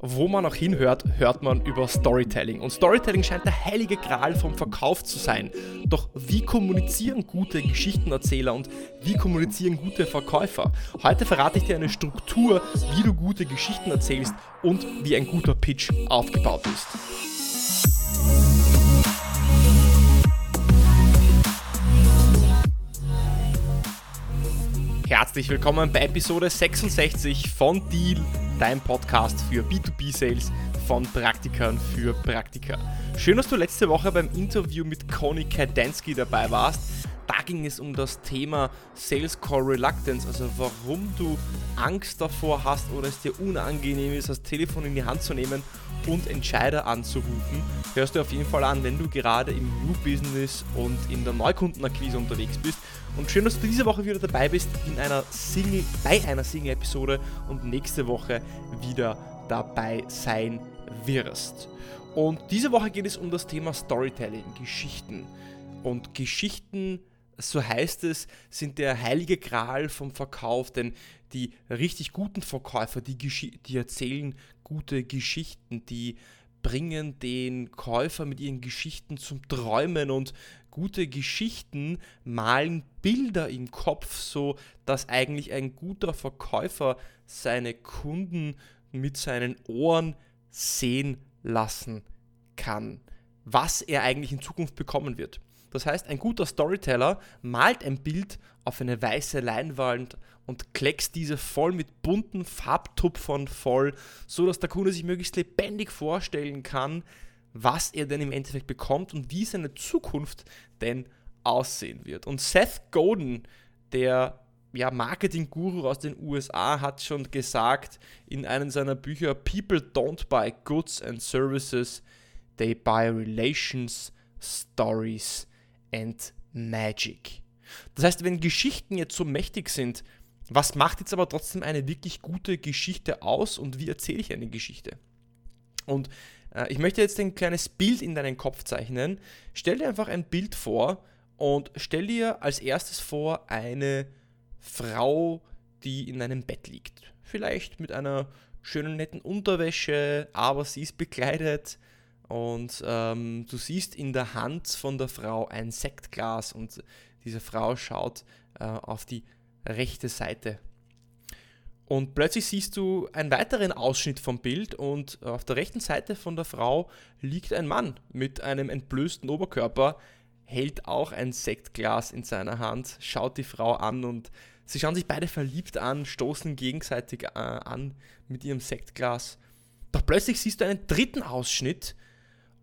wo man auch hinhört, hört man über Storytelling. Und Storytelling scheint der heilige Gral vom Verkauf zu sein. Doch wie kommunizieren gute Geschichtenerzähler und wie kommunizieren gute Verkäufer? Heute verrate ich dir eine Struktur, wie du gute Geschichten erzählst und wie ein guter Pitch aufgebaut ist. Herzlich willkommen bei Episode 66 von Deal dein Podcast für B2B-Sales von Praktikern für Praktika. Schön, dass du letzte Woche beim Interview mit Conny Kadansky dabei warst. Da ging es um das Thema Sales Call Reluctance, also warum du Angst davor hast oder es dir unangenehm ist, das Telefon in die Hand zu nehmen und Entscheider anzurufen. Hörst du auf jeden Fall an, wenn du gerade im New Business und in der Neukundenakquise unterwegs bist. Und schön, dass du diese Woche wieder dabei bist in einer Single, bei einer Single-Episode und nächste Woche wieder dabei sein wirst. Und diese Woche geht es um das Thema Storytelling, Geschichten. Und Geschichten, so heißt es, sind der heilige Gral vom Verkauf, denn die richtig guten Verkäufer, die, die erzählen gute Geschichten, die bringen den Käufer mit ihren Geschichten zum Träumen und gute Geschichten malen Bilder im Kopf, so dass eigentlich ein guter Verkäufer seine Kunden mit seinen Ohren sehen lassen kann, was er eigentlich in Zukunft bekommen wird. Das heißt, ein guter Storyteller malt ein Bild auf eine weiße Leinwand und kleckst diese voll mit bunten Farbtupfern voll, so dass der Kunde sich möglichst lebendig vorstellen kann, was er denn im Endeffekt bekommt und wie seine Zukunft denn aussehen wird. Und Seth Godin, der ja, Marketing-Guru aus den USA, hat schon gesagt in einem seiner Bücher, People don't buy goods and services, they buy relations, stories and magic. Das heißt, wenn Geschichten jetzt so mächtig sind, was macht jetzt aber trotzdem eine wirklich gute Geschichte aus und wie erzähle ich eine Geschichte? Und äh, ich möchte jetzt ein kleines Bild in deinen Kopf zeichnen. Stell dir einfach ein Bild vor und stell dir als erstes vor eine Frau, die in einem Bett liegt. Vielleicht mit einer schönen netten Unterwäsche, aber sie ist bekleidet und ähm, du siehst in der Hand von der Frau ein Sektglas und diese Frau schaut äh, auf die rechte Seite. Und plötzlich siehst du einen weiteren Ausschnitt vom Bild und auf der rechten Seite von der Frau liegt ein Mann mit einem entblößten Oberkörper, hält auch ein Sektglas in seiner Hand, schaut die Frau an und sie schauen sich beide verliebt an, stoßen gegenseitig äh, an mit ihrem Sektglas. Doch plötzlich siehst du einen dritten Ausschnitt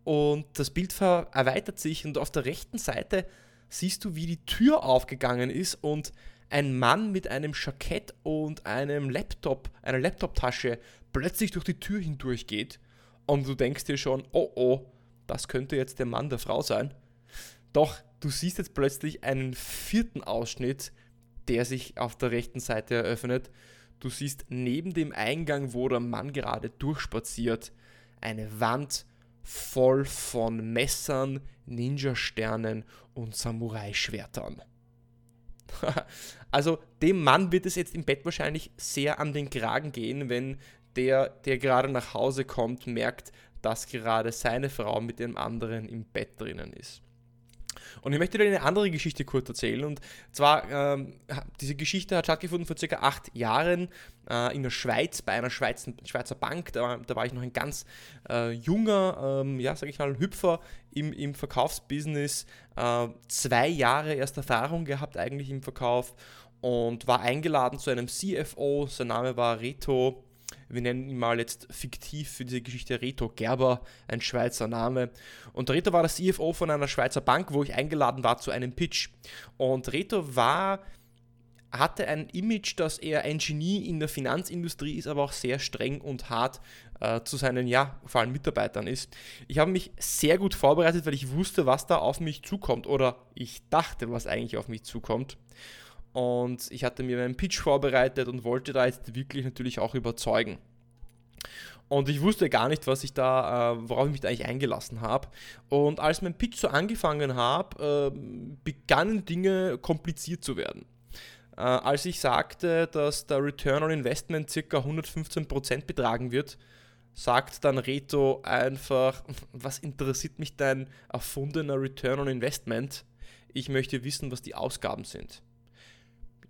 und das Bild erweitert sich und auf der rechten Seite siehst du, wie die Tür aufgegangen ist und ein Mann mit einem Jackett und einem Laptop, einer Laptoptasche plötzlich durch die Tür hindurch geht und du denkst dir schon, oh oh, das könnte jetzt der Mann der Frau sein. Doch du siehst jetzt plötzlich einen vierten Ausschnitt, der sich auf der rechten Seite eröffnet. Du siehst neben dem Eingang, wo der Mann gerade durchspaziert, eine Wand voll von Messern, Ninja-Sternen und Samurai-Schwertern. also dem Mann wird es jetzt im Bett wahrscheinlich sehr an den Kragen gehen, wenn der, der gerade nach Hause kommt, merkt, dass gerade seine Frau mit dem anderen im Bett drinnen ist. Und ich möchte dir eine andere Geschichte kurz erzählen. Und zwar, ähm, diese Geschichte hat stattgefunden vor circa acht Jahren äh, in der Schweiz, bei einer Schweizer, Schweizer Bank. Da, da war ich noch ein ganz äh, junger, ähm, ja, sag ich mal, Hüpfer im, im Verkaufsbusiness. Äh, zwei Jahre erst Erfahrung gehabt eigentlich im Verkauf und war eingeladen zu einem CFO. Sein Name war Reto wir nennen ihn mal jetzt fiktiv für diese Geschichte Reto Gerber, ein Schweizer Name. Und Reto war der CFO von einer Schweizer Bank, wo ich eingeladen war zu einem Pitch. Und Reto war hatte ein Image, dass er ein Genie in der Finanzindustrie ist, aber auch sehr streng und hart äh, zu seinen, ja, vor allem Mitarbeitern ist. Ich habe mich sehr gut vorbereitet, weil ich wusste, was da auf mich zukommt oder ich dachte, was eigentlich auf mich zukommt. Und ich hatte mir meinen Pitch vorbereitet und wollte da jetzt wirklich natürlich auch überzeugen. Und ich wusste gar nicht, was ich da, äh, worauf ich mich da eigentlich eingelassen habe. Und als mein Pitch so angefangen habe, äh, begannen Dinge kompliziert zu werden. Äh, als ich sagte, dass der Return on Investment ca. 115% betragen wird, sagt dann Reto einfach, was interessiert mich dein erfundener Return on Investment? Ich möchte wissen, was die Ausgaben sind.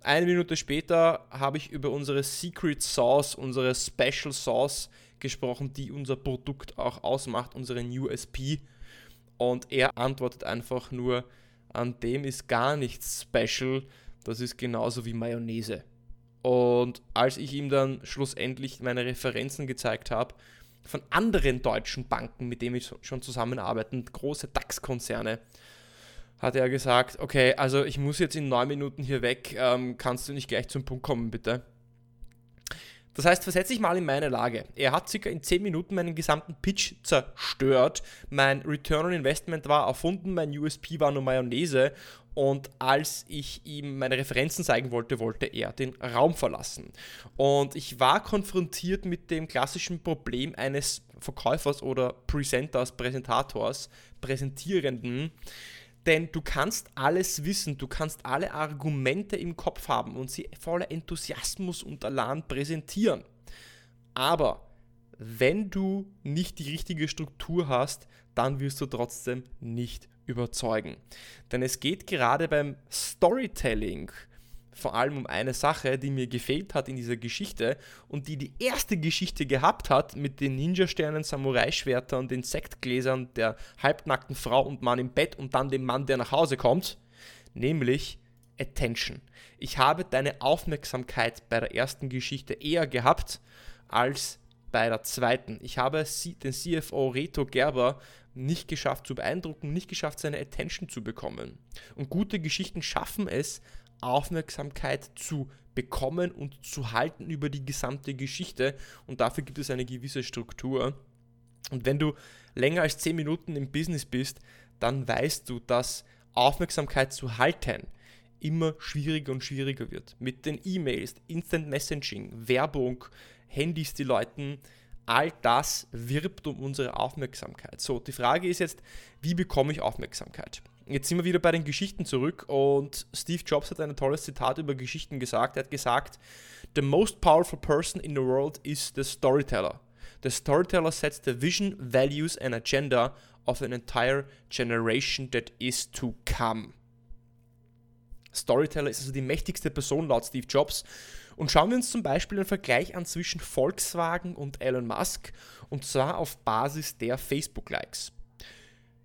Eine Minute später habe ich über unsere Secret Sauce, unsere Special Sauce gesprochen, die unser Produkt auch ausmacht, unseren USP. Und er antwortet einfach nur, an dem ist gar nichts special, das ist genauso wie Mayonnaise. Und als ich ihm dann schlussendlich meine Referenzen gezeigt habe, von anderen deutschen Banken, mit denen wir schon zusammenarbeiten, große DAX-Konzerne, hat er gesagt, okay, also ich muss jetzt in neun Minuten hier weg, ähm, kannst du nicht gleich zum Punkt kommen, bitte? Das heißt, versetze dich mal in meine Lage. Er hat circa in 10 Minuten meinen gesamten Pitch zerstört. Mein Return on Investment war erfunden, mein USP war nur Mayonnaise. Und als ich ihm meine Referenzen zeigen wollte, wollte er den Raum verlassen. Und ich war konfrontiert mit dem klassischen Problem eines Verkäufers oder Presenters, Präsentators, Präsentierenden, denn du kannst alles wissen, du kannst alle Argumente im Kopf haben und sie voller Enthusiasmus und Alarm präsentieren. Aber wenn du nicht die richtige Struktur hast, dann wirst du trotzdem nicht überzeugen. Denn es geht gerade beim Storytelling vor allem um eine Sache, die mir gefehlt hat in dieser Geschichte und die die erste Geschichte gehabt hat mit den Ninja-Sternen, Samurai-Schwertern den Sektgläsern, der halbnackten Frau und Mann im Bett und dann dem Mann, der nach Hause kommt, nämlich Attention. Ich habe deine Aufmerksamkeit bei der ersten Geschichte eher gehabt als bei der zweiten. Ich habe den CFO Reto Gerber nicht geschafft zu beeindrucken, nicht geschafft, seine Attention zu bekommen. Und gute Geschichten schaffen es, Aufmerksamkeit zu bekommen und zu halten über die gesamte Geschichte. Und dafür gibt es eine gewisse Struktur. Und wenn du länger als 10 Minuten im Business bist, dann weißt du, dass Aufmerksamkeit zu halten immer schwieriger und schwieriger wird. Mit den E-Mails, Instant Messaging, Werbung, Handys, die Leuten, all das wirbt um unsere Aufmerksamkeit. So, die Frage ist jetzt, wie bekomme ich Aufmerksamkeit? Jetzt sind wir wieder bei den Geschichten zurück und Steve Jobs hat ein tolles Zitat über Geschichten gesagt. Er hat gesagt, The most powerful person in the world is the storyteller. The storyteller sets the vision, values and agenda of an entire generation that is to come. Storyteller ist also die mächtigste Person laut Steve Jobs. Und schauen wir uns zum Beispiel einen Vergleich an zwischen Volkswagen und Elon Musk und zwar auf Basis der Facebook-Likes.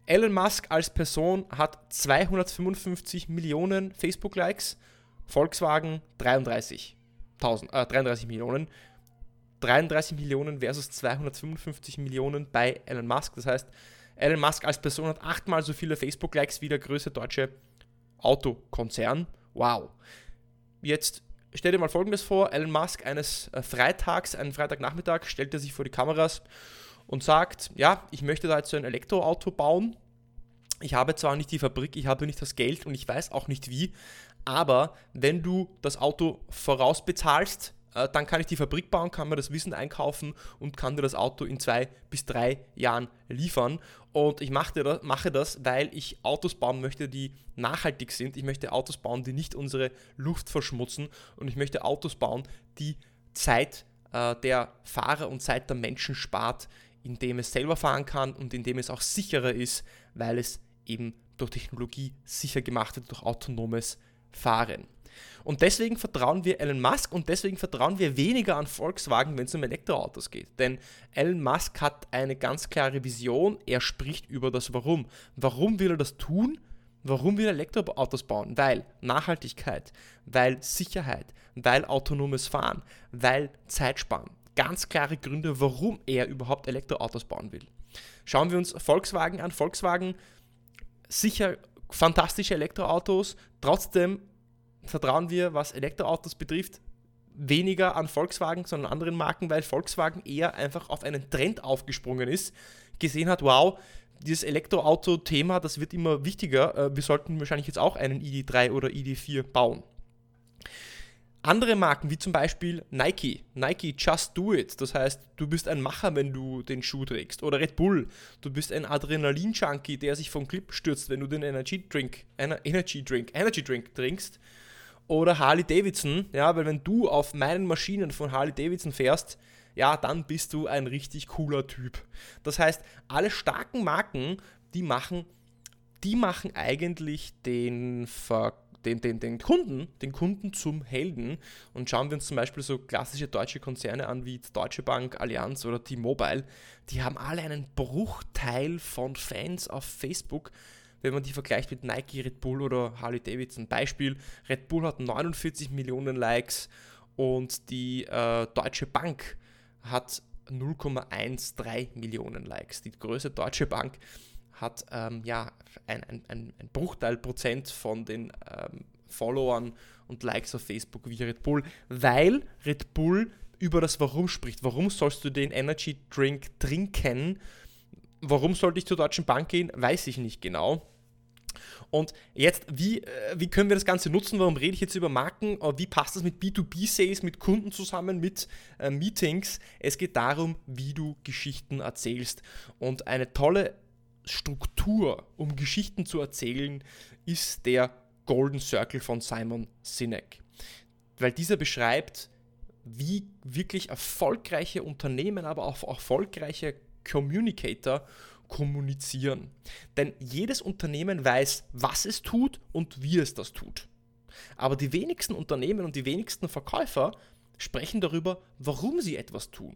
Elon Musk als Person hat 255 Millionen Facebook-Likes, Volkswagen 33, äh, 33 Millionen. 33 Millionen versus 255 Millionen bei Elon Musk. Das heißt, Elon Musk als Person hat achtmal so viele Facebook-Likes wie der größte deutsche Autokonzern. Wow. Jetzt stell dir mal folgendes vor: Elon Musk eines äh, Freitags, einen Freitagnachmittag, stellt er sich vor die Kameras und sagt, ja, ich möchte da jetzt so ein Elektroauto bauen. Ich habe zwar nicht die Fabrik, ich habe nicht das Geld und ich weiß auch nicht wie, aber wenn du das Auto vorausbezahlst, äh, dann kann ich die Fabrik bauen, kann mir das Wissen einkaufen und kann dir das Auto in zwei bis drei Jahren liefern. Und ich mache das, weil ich Autos bauen möchte, die nachhaltig sind. Ich möchte Autos bauen, die nicht unsere Luft verschmutzen. Und ich möchte Autos bauen, die Zeit äh, der Fahrer und Zeit der Menschen spart, indem es selber fahren kann und indem es auch sicherer ist, weil es eben durch Technologie sicher gemacht wird, durch autonomes Fahren. Und deswegen vertrauen wir Elon Musk und deswegen vertrauen wir weniger an Volkswagen, wenn es um Elektroautos geht. Denn Elon Musk hat eine ganz klare Vision, er spricht über das Warum. Warum will er das tun? Warum will er Elektroautos bauen? Weil Nachhaltigkeit, weil Sicherheit, weil autonomes Fahren, weil Zeitsparen ganz klare Gründe, warum er überhaupt Elektroautos bauen will. Schauen wir uns Volkswagen an. Volkswagen sicher fantastische Elektroautos, trotzdem vertrauen wir, was Elektroautos betrifft, weniger an Volkswagen, sondern anderen Marken, weil Volkswagen eher einfach auf einen Trend aufgesprungen ist, gesehen hat, wow, dieses Elektroauto-Thema, das wird immer wichtiger, äh, wir sollten wahrscheinlich jetzt auch einen ID3 oder ID4 bauen. Andere Marken, wie zum Beispiel Nike, Nike Just Do It, das heißt, du bist ein Macher, wenn du den Schuh trägst. Oder Red Bull, du bist ein Adrenalin-Junkie, der sich vom Clip stürzt, wenn du den Energy Drink, Energy Drink, Energy Drink trinkst. Oder Harley Davidson, ja, weil wenn du auf meinen Maschinen von Harley Davidson fährst, ja, dann bist du ein richtig cooler Typ. Das heißt, alle starken Marken, die machen, die machen eigentlich den Ver den, den, den Kunden, den Kunden zum Helden. Und schauen wir uns zum Beispiel so klassische deutsche Konzerne an wie Deutsche Bank, Allianz oder T-Mobile. Die haben alle einen Bruchteil von Fans auf Facebook wenn man die vergleicht mit Nike, Red Bull oder Harley Davidson. Beispiel, Red Bull hat 49 Millionen Likes und die äh, Deutsche Bank hat 0,13 Millionen Likes. Die größte Deutsche Bank hat ähm, ja ein, ein, ein, Bruchteil Prozent von den ähm, Followern und Likes auf Facebook wie Red Bull, weil Red Bull über das Warum spricht. Warum sollst du den Energy Drink trinken? Warum sollte ich zur Deutschen Bank gehen? Weiß ich nicht genau. Und jetzt, wie, äh, wie können wir das Ganze nutzen? Warum rede ich jetzt über Marken? Äh, wie passt das mit B2B-Sales, mit Kunden zusammen, mit äh, Meetings? Es geht darum, wie du Geschichten erzählst. Und eine tolle Struktur, um Geschichten zu erzählen, ist der Golden Circle von Simon Sinek. Weil dieser beschreibt, wie wirklich erfolgreiche Unternehmen, aber auch erfolgreiche Communicator kommunizieren. Denn jedes Unternehmen weiß, was es tut und wie es das tut. Aber die wenigsten Unternehmen und die wenigsten Verkäufer sprechen darüber, warum sie etwas tun.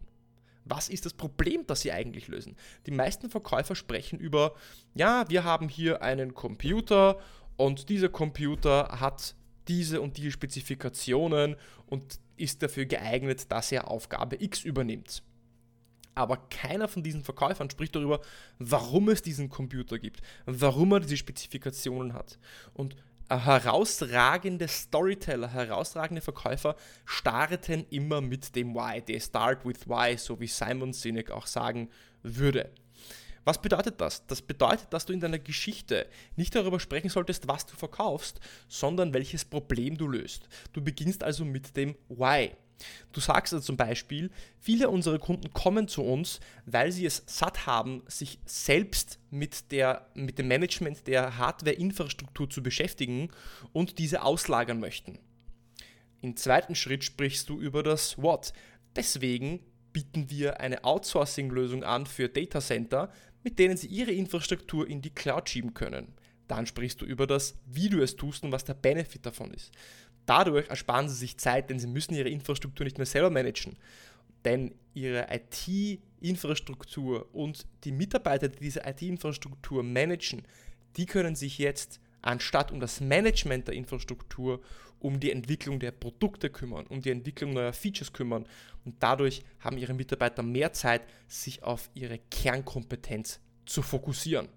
Was ist das Problem, das sie eigentlich lösen? Die meisten Verkäufer sprechen über, ja, wir haben hier einen Computer und dieser Computer hat diese und diese Spezifikationen und ist dafür geeignet, dass er Aufgabe X übernimmt aber keiner von diesen Verkäufern spricht darüber, warum es diesen Computer gibt, warum er diese Spezifikationen hat. Und herausragende Storyteller, herausragende Verkäufer starten immer mit dem Why. They start with Why, so wie Simon Sinek auch sagen würde. Was bedeutet das? Das bedeutet, dass du in deiner Geschichte nicht darüber sprechen solltest, was du verkaufst, sondern welches Problem du löst. Du beginnst also mit dem Why. Du sagst also zum Beispiel, viele unserer Kunden kommen zu uns, weil sie es satt haben, sich selbst mit, der, mit dem Management der Hardware-Infrastruktur zu beschäftigen und diese auslagern möchten. Im zweiten Schritt sprichst du über das What. Deswegen bieten wir eine Outsourcing-Lösung an für Datacenter, mit denen sie ihre Infrastruktur in die Cloud schieben können. Dann sprichst du über das, wie du es tust und was der Benefit davon ist. Dadurch ersparen sie sich Zeit, denn sie müssen ihre Infrastruktur nicht mehr selber managen. Denn ihre IT-Infrastruktur und die Mitarbeiter, die diese IT-Infrastruktur managen, die können sich jetzt anstatt um das Management der Infrastruktur um die Entwicklung der Produkte kümmern, um die Entwicklung neuer Features kümmern. Und dadurch haben ihre Mitarbeiter mehr Zeit, sich auf ihre Kernkompetenz zu fokussieren.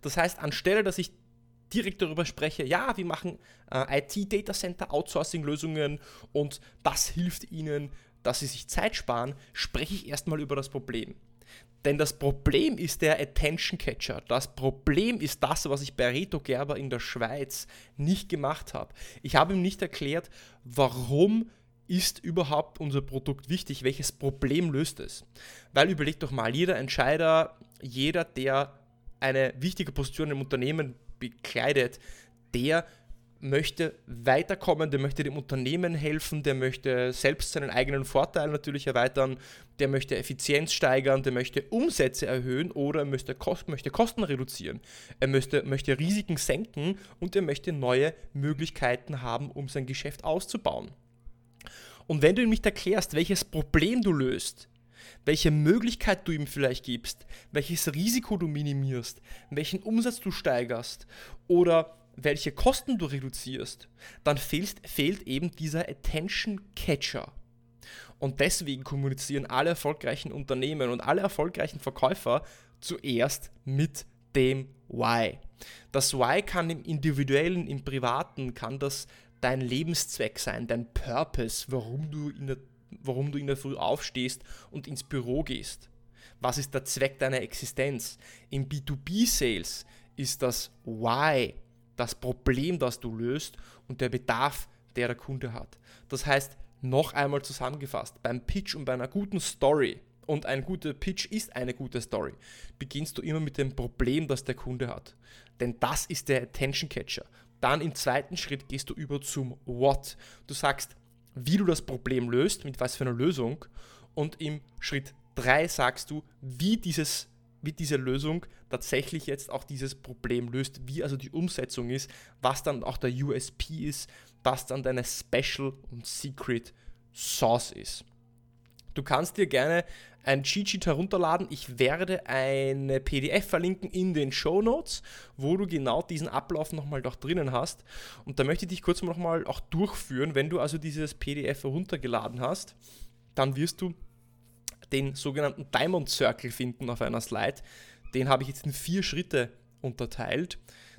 Das heißt, anstelle dass ich direkt darüber spreche, ja, wir machen äh, IT-Data-Center, Outsourcing-Lösungen und das hilft ihnen, dass sie sich Zeit sparen, spreche ich erstmal über das Problem. Denn das Problem ist der Attention Catcher. Das Problem ist das, was ich bei Reto Gerber in der Schweiz nicht gemacht habe. Ich habe ihm nicht erklärt, warum ist überhaupt unser Produkt wichtig, welches Problem löst es. Weil überlegt doch mal, jeder Entscheider, jeder, der eine wichtige Position im Unternehmen bekleidet, der möchte weiterkommen, der möchte dem Unternehmen helfen, der möchte selbst seinen eigenen Vorteil natürlich erweitern, der möchte Effizienz steigern, der möchte Umsätze erhöhen oder möchte, möchte Kosten reduzieren. Er möchte, möchte Risiken senken und er möchte neue Möglichkeiten haben, um sein Geschäft auszubauen. Und wenn du ihm nicht erklärst, welches Problem du löst, welche Möglichkeit du ihm vielleicht gibst, welches Risiko du minimierst, welchen Umsatz du steigerst oder welche Kosten du reduzierst, dann fehlt, fehlt eben dieser Attention Catcher. Und deswegen kommunizieren alle erfolgreichen Unternehmen und alle erfolgreichen Verkäufer zuerst mit dem Why. Das Why kann im individuellen, im privaten, kann das dein Lebenszweck sein, dein Purpose, warum du in der warum du in der Früh aufstehst und ins Büro gehst. Was ist der Zweck deiner Existenz? Im B2B-Sales ist das Why das Problem, das du löst und der Bedarf, der der Kunde hat. Das heißt, noch einmal zusammengefasst, beim Pitch und bei einer guten Story, und ein guter Pitch ist eine gute Story, beginnst du immer mit dem Problem, das der Kunde hat. Denn das ist der Attention Catcher. Dann im zweiten Schritt gehst du über zum What. Du sagst, wie du das Problem löst, mit was für einer Lösung und im Schritt 3 sagst du, wie, dieses, wie diese Lösung tatsächlich jetzt auch dieses Problem löst, wie also die Umsetzung ist, was dann auch der USP ist, was dann deine Special und Secret Sauce ist. Du kannst dir gerne ein Cheat Sheet herunterladen. Ich werde eine PDF verlinken in den Show Notes, wo du genau diesen Ablauf nochmal doch drinnen hast. Und da möchte ich dich kurz nochmal auch durchführen. Wenn du also dieses PDF heruntergeladen hast, dann wirst du den sogenannten Diamond Circle finden auf einer Slide. Den habe ich jetzt in vier Schritte unterteilt.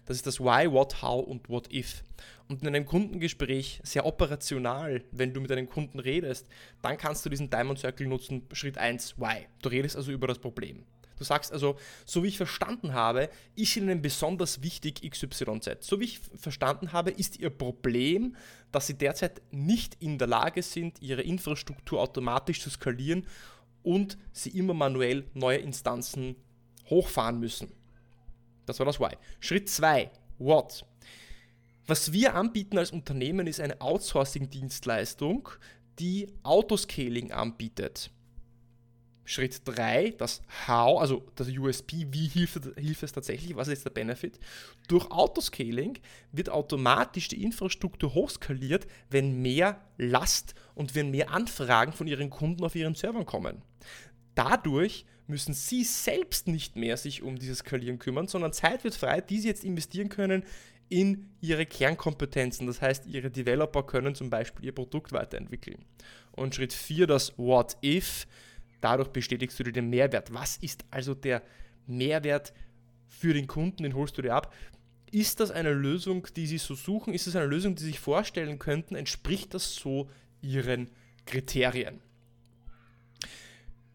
Das ist das Why, What, How und What If. Und in einem Kundengespräch sehr operational, wenn du mit einem Kunden redest, dann kannst du diesen Diamond Circle nutzen. Schritt 1, Why. Du redest also über das Problem. Du sagst also, so wie ich verstanden habe, ist Ihnen besonders wichtig XYZ. So wie ich verstanden habe, ist Ihr Problem, dass Sie derzeit nicht in der Lage sind, Ihre Infrastruktur automatisch zu skalieren und Sie immer manuell neue Instanzen hochfahren müssen. Das war das Why. Schritt 2, What. Was wir anbieten als Unternehmen ist eine Outsourcing-Dienstleistung, die Autoscaling anbietet. Schritt 3, das How, also das USP, wie hilft, hilft es tatsächlich, was ist der Benefit? Durch Autoscaling wird automatisch die Infrastruktur hochskaliert, wenn mehr Last und wenn mehr Anfragen von ihren Kunden auf ihren Servern kommen. Dadurch müssen sie selbst nicht mehr sich um dieses Skalieren kümmern, sondern Zeit wird frei, die sie jetzt investieren können in ihre Kernkompetenzen. Das heißt, ihre Developer können zum Beispiel ihr Produkt weiterentwickeln. Und Schritt 4, das What If. Dadurch bestätigst du dir den Mehrwert. Was ist also der Mehrwert für den Kunden? Den holst du dir ab. Ist das eine Lösung, die Sie so suchen? Ist das eine Lösung, die Sie sich vorstellen könnten? Entspricht das so Ihren Kriterien?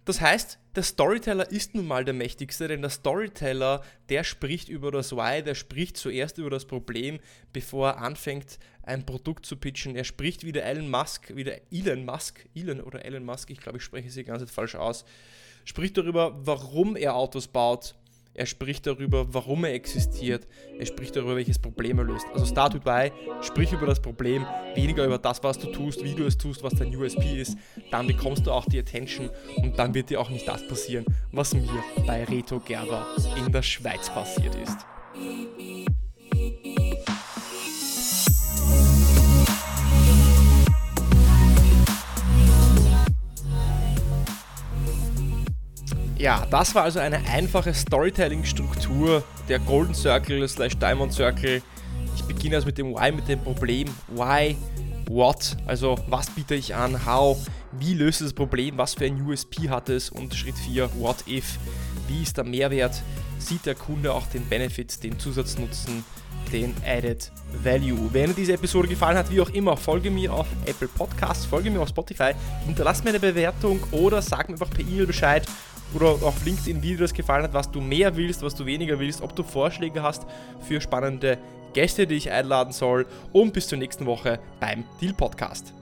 Das heißt, der Storyteller ist nun mal der mächtigste, denn der Storyteller, der spricht über das Why, der spricht zuerst über das Problem, bevor er anfängt, ein Produkt zu pitchen. Er spricht wie der Elon Musk, wie der Elon Musk, Elon oder Elon Musk, ich glaube, ich spreche sie ganz falsch aus, spricht darüber, warum er Autos baut, er spricht darüber, warum er existiert. Er spricht darüber, welches Problem er löst. Also Start with Why, sprich über das Problem, weniger über das, was du tust, wie du es tust, was dein USP ist. Dann bekommst du auch die Attention und dann wird dir auch nicht das passieren, was mir bei Reto Gerber in der Schweiz passiert ist. Ja, das war also eine einfache Storytelling-Struktur der Golden Circle slash Diamond Circle. Ich beginne also mit dem Why, mit dem Problem. Why, what, also was biete ich an, how, wie löst es das Problem, was für ein USP hat es? Und Schritt 4, what if, wie ist der Mehrwert, sieht der Kunde auch den Benefit, den Zusatznutzen, den Added Value. Wenn dir diese Episode gefallen hat, wie auch immer, folge mir auf Apple Podcasts, folge mir auf Spotify, hinterlass mir eine Bewertung oder sag mir einfach per E-Mail Bescheid oder auf LinkedIn, wie dir das gefallen hat, was du mehr willst, was du weniger willst, ob du Vorschläge hast für spannende Gäste, die ich einladen soll. Und bis zur nächsten Woche beim Deal Podcast.